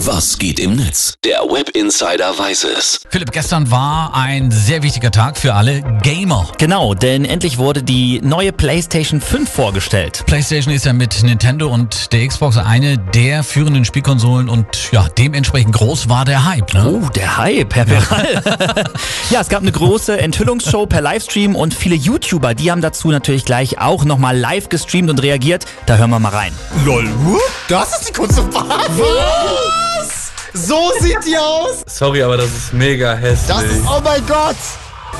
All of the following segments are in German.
Was geht im Netz? Der Web Insider weiß es. Philipp, gestern war ein sehr wichtiger Tag für alle Gamer. Genau, denn endlich wurde die neue PlayStation 5 vorgestellt. PlayStation ist ja mit Nintendo und der Xbox eine der führenden Spielkonsolen und ja, dementsprechend groß war der Hype. Ne? Oh, der Hype, Herr Peral. ja, es gab eine große Enthüllungsshow per Livestream und viele YouTuber, die haben dazu natürlich gleich auch nochmal live gestreamt und reagiert. Da hören wir mal rein. Lol, das ist die Konsole. Was? So sieht die aus? Sorry, aber das ist mega hässlich. Das ist, oh mein Gott!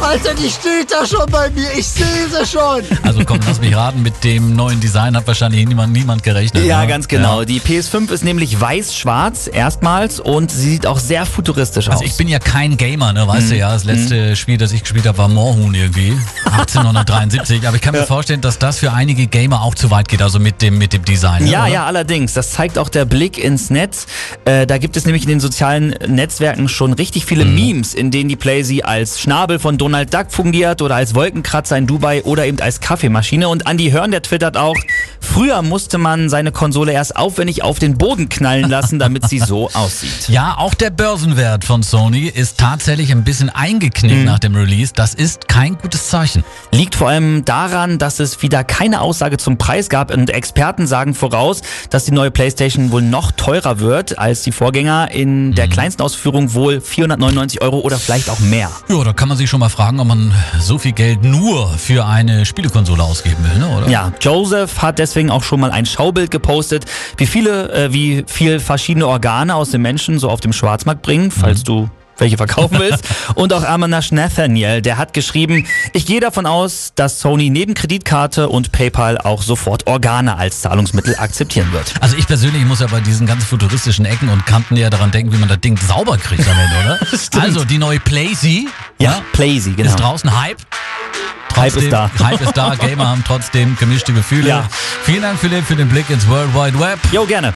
Alter, die steht da schon bei mir. Ich sehe sie schon. Also komm, lass mich raten, mit dem neuen Design hat wahrscheinlich niemand, niemand gerechnet. Ja, ne? ganz genau. Ja. Die PS5 ist nämlich weiß-schwarz erstmals und sie sieht auch sehr futuristisch Also aus. ich bin ja kein Gamer, ne, weißt Mhm. du ja. Das letzte Spiel, das ich gespielt habe, war Moorhuhn irgendwie. 1873. Aber ich kann mir vorstellen, dass das für einige Gamer auch zu weit geht, also mit dem, mit dem Design. ne, Ja, oder? ja, allerdings. Das zeigt auch der Blick ins Netz. Äh, da gibt es nämlich in den sozialen Netzwerken schon richtig viele Memes, in denen die Playsee als Schnabel von Donald Duck fungiert oder als Wolkenkratzer in Dubai oder eben als Kaffeemaschine. Und Andy Hörn, der twittert auch, früher musste man seine Konsole erst aufwendig auf den Boden knallen lassen, damit sie so aussieht. Ja, auch der Börsenwert von Sony ist tatsächlich ein bisschen eingeknickt Mhm. nach dem Release. Das ist kein gutes Zeichen. Liegt vor allem daran, dass es wieder keine Aussage zum Preis gab und Experten sagen voraus, dass die neue PlayStation wohl noch teurer wird als die Vorgänger. In der kleinsten Ausführung wohl 499 Euro oder vielleicht auch mehr. Ja, da kann man sich schon mal fragen, ob man so viel Geld nur für eine Spielekonsole ausgeben will, ne, oder? Ja, Joseph hat deswegen auch schon mal ein Schaubild gepostet, wie viele, äh, wie viel verschiedene Organe aus dem Menschen so auf dem Schwarzmarkt bringen, falls du welche verkaufen willst. Und auch Amanash Nathaniel, der hat geschrieben, ich gehe davon aus, dass Sony neben Kreditkarte und PayPal auch sofort Organe als Zahlungsmittel akzeptieren wird. Also ich persönlich muss ja bei diesen ganz futuristischen Ecken und Kanten eher daran denken, wie man das Ding sauber kriegt damit, oder? Stimmt. Also die neue PlaySee Ja, Playsee, genau. ist draußen, Hype. Hype ist da. Hype ist da, Gamer haben trotzdem gemischte Gefühle. Ja. Vielen Dank Philipp für den Blick ins World Wide Web. Jo, gerne.